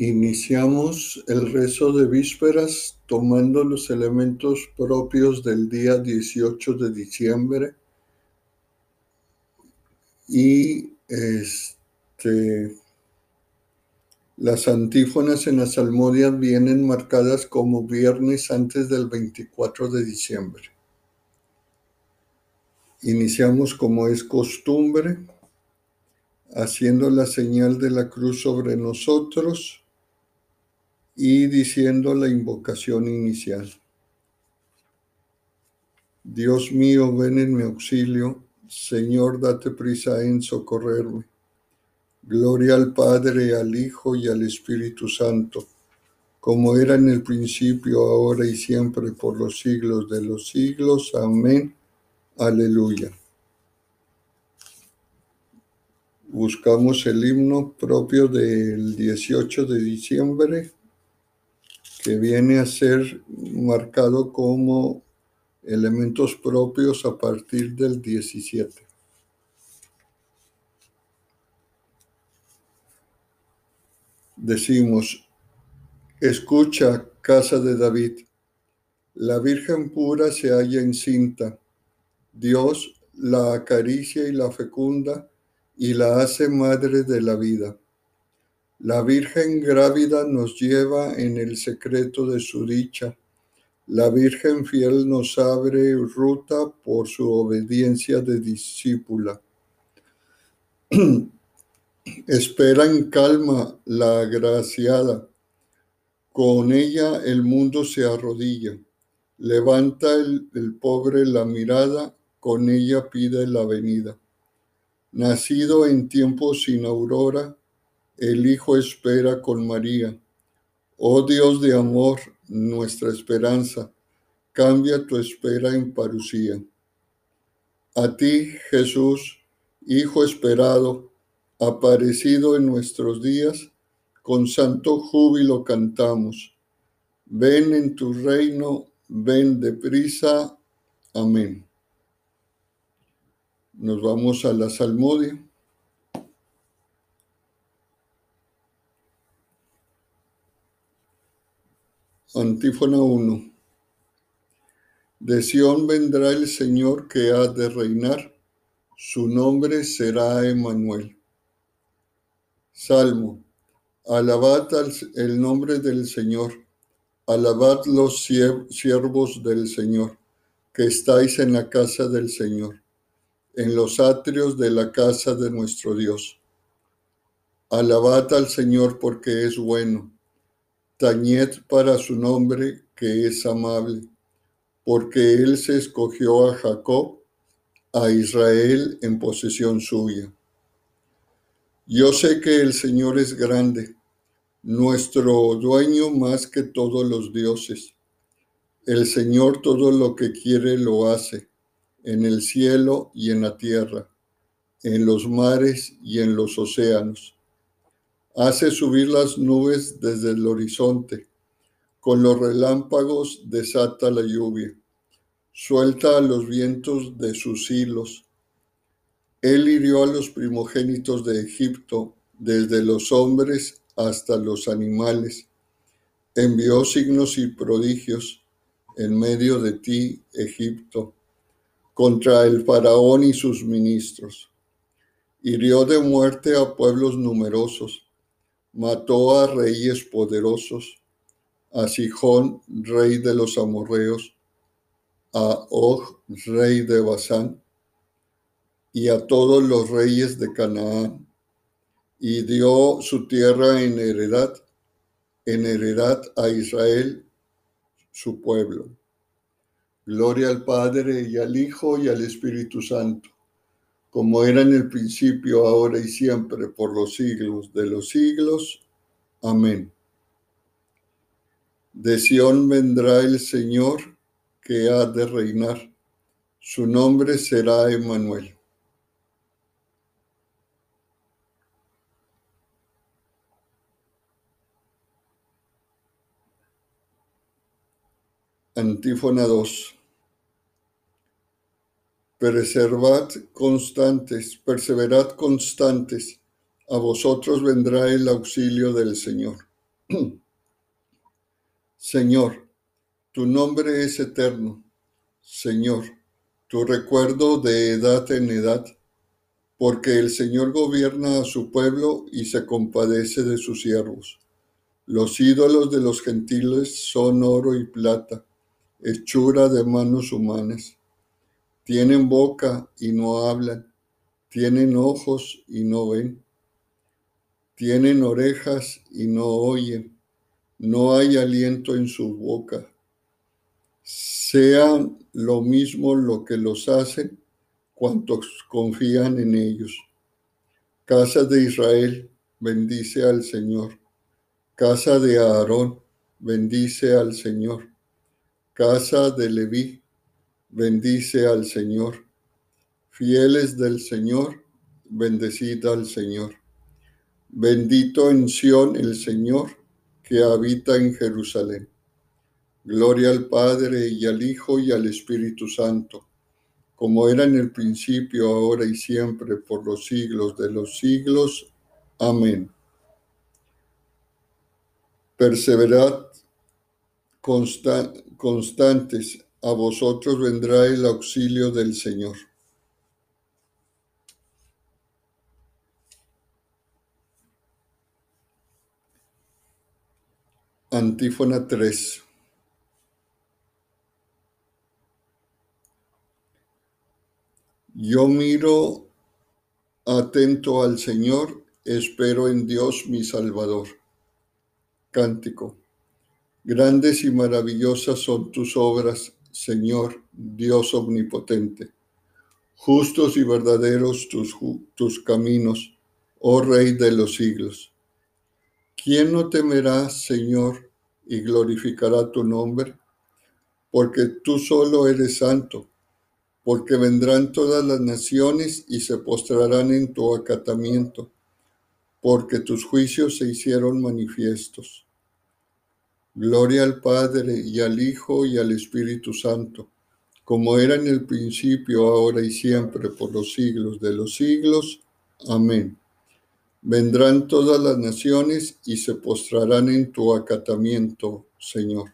Iniciamos el rezo de vísperas tomando los elementos propios del día 18 de diciembre y este, las antífonas en las salmodias vienen marcadas como viernes antes del 24 de diciembre. Iniciamos como es costumbre, haciendo la señal de la cruz sobre nosotros y diciendo la invocación inicial. Dios mío, ven en mi auxilio, Señor, date prisa en socorrerme. Gloria al Padre, al Hijo y al Espíritu Santo, como era en el principio, ahora y siempre, por los siglos de los siglos. Amén. Aleluya. Buscamos el himno propio del 18 de diciembre que viene a ser marcado como elementos propios a partir del 17. Decimos, escucha, casa de David, la Virgen pura se halla encinta, Dios la acaricia y la fecunda y la hace madre de la vida. La Virgen grávida nos lleva en el secreto de su dicha. La Virgen fiel nos abre ruta por su obediencia de discípula. Espera en calma la agraciada. Con ella el mundo se arrodilla. Levanta el, pobre la mirada, con ella pide la venida. Nacido en tiempos sin aurora, el Hijo espera con María. Oh Dios de amor, nuestra esperanza, cambia tu espera en parucía. A ti, Jesús, Hijo esperado, aparecido en nuestros días, con santo júbilo cantamos. Ven en tu reino, ven deprisa. Amén. Nos vamos a la salmodia. Antífona 1. De Sión vendrá el Señor que ha de reinar, su nombre será Emanuel. Salmo. Alabad el nombre del Señor, alabad los siervos del Señor, que estáis en la casa del Señor, en los atrios de la casa de nuestro Dios. Alabad al Señor porque es bueno Tañed para su nombre, que es amable, porque él se escogió a Jacob, a Israel en posesión suya. Yo sé que el Señor es grande, nuestro dueño más que todos los dioses. El Señor todo lo que quiere lo hace, en el cielo y en la tierra, en los mares y en los océanos Hace subir las nubes desde el horizonte. Con los relámpagos desata la lluvia. Suelta a los vientos de sus hilos. Él hirió a los primogénitos de Egipto, desde los hombres hasta los animales. Envió signos y prodigios en medio de ti, Egipto, contra el faraón y sus ministros. Hirió de muerte a pueblos numerosos mató a reyes poderosos, a Sijón, rey de los amorreos, a Og, rey de Basán, y a todos los reyes de Canaán, y dio su tierra en heredad, en heredad a Israel, su pueblo. Gloria al Padre y al Hijo y al Espíritu Santo como era en el principio, ahora y siempre, por los siglos de los siglos. Amén. De Sión vendrá el Señor que ha de reinar. Su nombre será Emmanuel. Antífona 2. Preservad constantes, perseverad constantes, a vosotros vendrá el auxilio del Señor. Señor, tu nombre es eterno. Señor, tu recuerdo de edad en edad, porque el Señor gobierna a su pueblo y se compadece de sus siervos. Los ídolos de los gentiles son oro y plata, hechura de manos humanas. Tienen boca y no hablan, tienen ojos y no ven, tienen orejas y no oyen, no hay aliento en su boca. Sean lo mismo lo que los hacen cuantos confían en ellos. Casa de Israel, bendice al Señor. Casa de Aarón, bendice al Señor. Casa de Leví, bendice al Señor. Fieles del Señor, bendecid al Señor. Bendito en Sión el Señor que habita en Jerusalén. Gloria al Padre y al Hijo y al Espíritu Santo, como era en el principio, ahora y siempre, por los siglos de los siglos. Amén. Perseverad constantes, a vosotros vendrá el auxilio del Señor. Antífona 3. Yo miro atento al Señor, espero en Dios mi Salvador. Cántico. Grandes y maravillosas son tus obras, Señor, Dios omnipotente. Justos y verdaderos tus, tus caminos, oh Rey de los siglos. ¿Quién no temerá, Señor, y glorificará tu nombre? Porque tú solo eres santo porque vendrán todas las naciones y se postrarán en tu acatamiento, porque tus juicios se hicieron manifiestos. Gloria al Padre y al Hijo y al Espíritu Santo, como era en el principio, ahora y siempre, por los siglos de los siglos. Amén. Vendrán todas las naciones y se postrarán en tu acatamiento, Señor.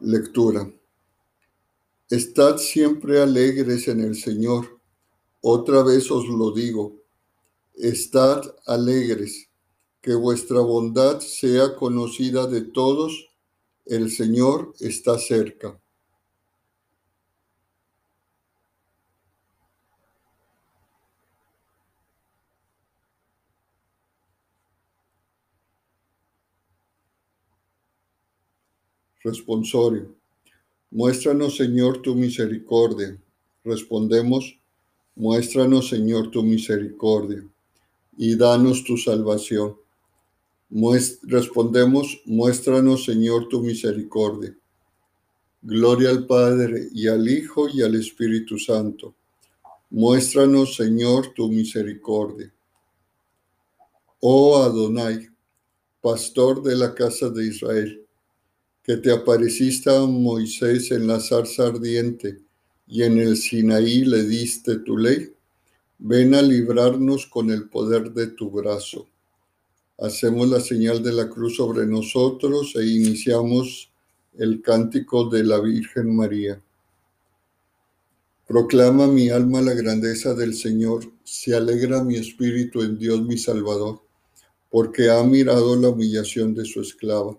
Lectura. Estad siempre alegres en el Señor. Otra vez os lo digo. Estad alegres, que vuestra bondad sea conocida de todos. El Señor está cerca. Responsorio. Muéstranos, Señor, tu misericordia. Respondemos, muéstranos, Señor, tu misericordia y danos tu salvación. respondemos, muéstranos, Señor, tu misericordia. Gloria al Padre y al Hijo y al Espíritu Santo. Muéstranos, Señor, tu misericordia. Oh Adonai, pastor de la casa de Israel que te apareciste a Moisés en la zarza ardiente y en el Sinaí le diste tu ley, ven a librarnos con el poder de tu brazo. Hacemos la señal de la cruz sobre nosotros e iniciamos el cántico de la Virgen María. Proclama mi alma la grandeza del Señor, se alegra mi espíritu en Dios mi Salvador, porque ha mirado la humillación de su esclava.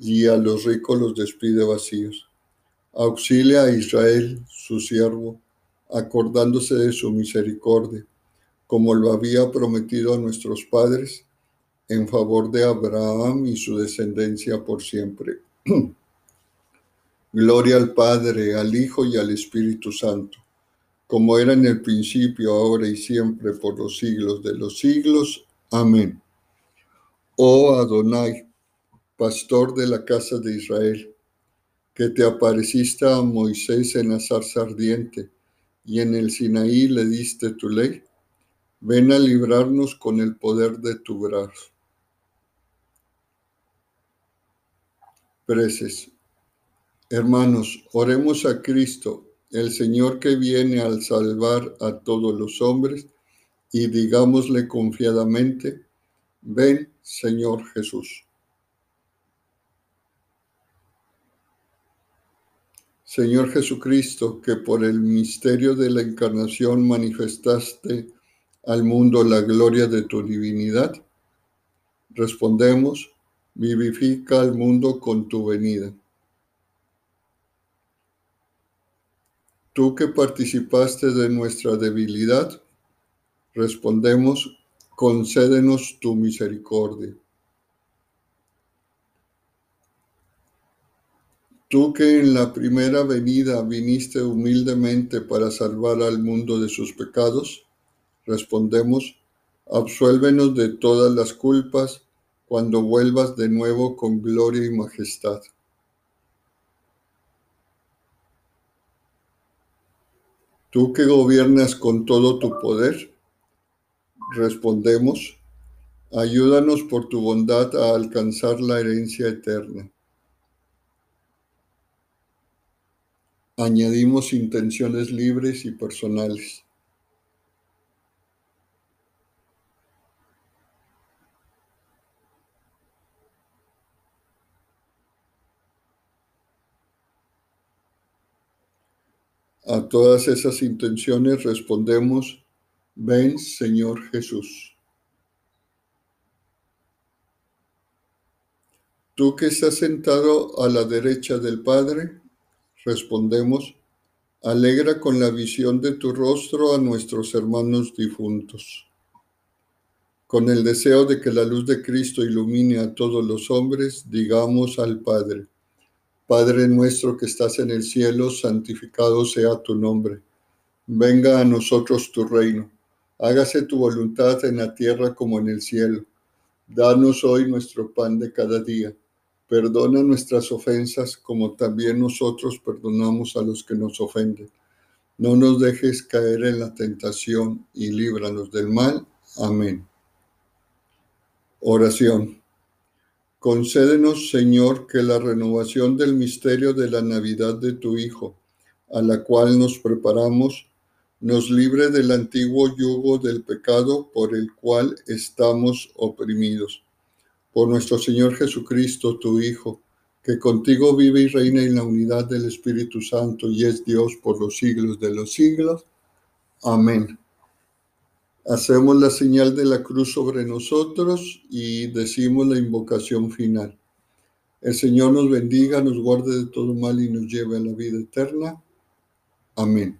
y a los ricos los despide vacíos. Auxilia a Israel, su siervo, acordándose de su misericordia, como lo había prometido a nuestros padres, en favor de Abraham y su descendencia por siempre. Gloria al Padre, al Hijo y al Espíritu Santo, como era en el principio, ahora y siempre, por los siglos de los siglos. Amén. Oh Adonai, pastor de la casa de Israel, que te apareciste a Moisés en la zarza ardiente y en el Sinaí le diste tu ley, ven a librarnos con el poder de tu brazo. Preces. Hermanos, oremos a Cristo, el Señor que viene al salvar a todos los hombres, y digámosle confiadamente, ven Señor Jesús. Señor Jesucristo, que por el misterio de la encarnación manifestaste al mundo la gloria de tu divinidad, respondemos, vivifica al mundo con tu venida. Tú que participaste de nuestra debilidad, respondemos, concédenos tu misericordia. Tú que en la primera venida viniste humildemente para salvar al mundo de sus pecados, respondemos, absuélvenos de todas las culpas cuando vuelvas de nuevo con gloria y majestad. Tú que gobiernas con todo tu poder, respondemos, ayúdanos por tu bondad a alcanzar la herencia eterna. Añadimos intenciones libres y personales. A todas esas intenciones respondemos, ven Señor Jesús. Tú que estás sentado a la derecha del Padre, respondemos, alegra con la visión de tu rostro a nuestros hermanos difuntos. Con el deseo de que la luz de Cristo ilumine a todos los hombres, digamos al Padre, Padre nuestro que estás en el cielo, santificado sea tu nombre. Venga a nosotros tu reino. Hágase tu voluntad en la tierra como en el cielo. Danos hoy nuestro pan de cada día. Perdona nuestras ofensas como también nosotros perdonamos a los que nos ofenden. No nos dejes caer en la tentación y líbranos del mal. Amén. Oración. Concédenos, Señor, que la renovación del misterio de la Navidad de tu Hijo, a la cual nos preparamos, nos libre del antiguo yugo del pecado por el cual estamos oprimidos. Por nuestro Señor Jesucristo, tu Hijo, que contigo vive y reina en la unidad del Espíritu Santo y es Dios por los siglos de los siglos. Amén. Hacemos la señal de la cruz sobre nosotros y decimos la invocación final. El Señor nos bendiga, nos guarde de todo mal y nos lleve a la vida eterna. Amén.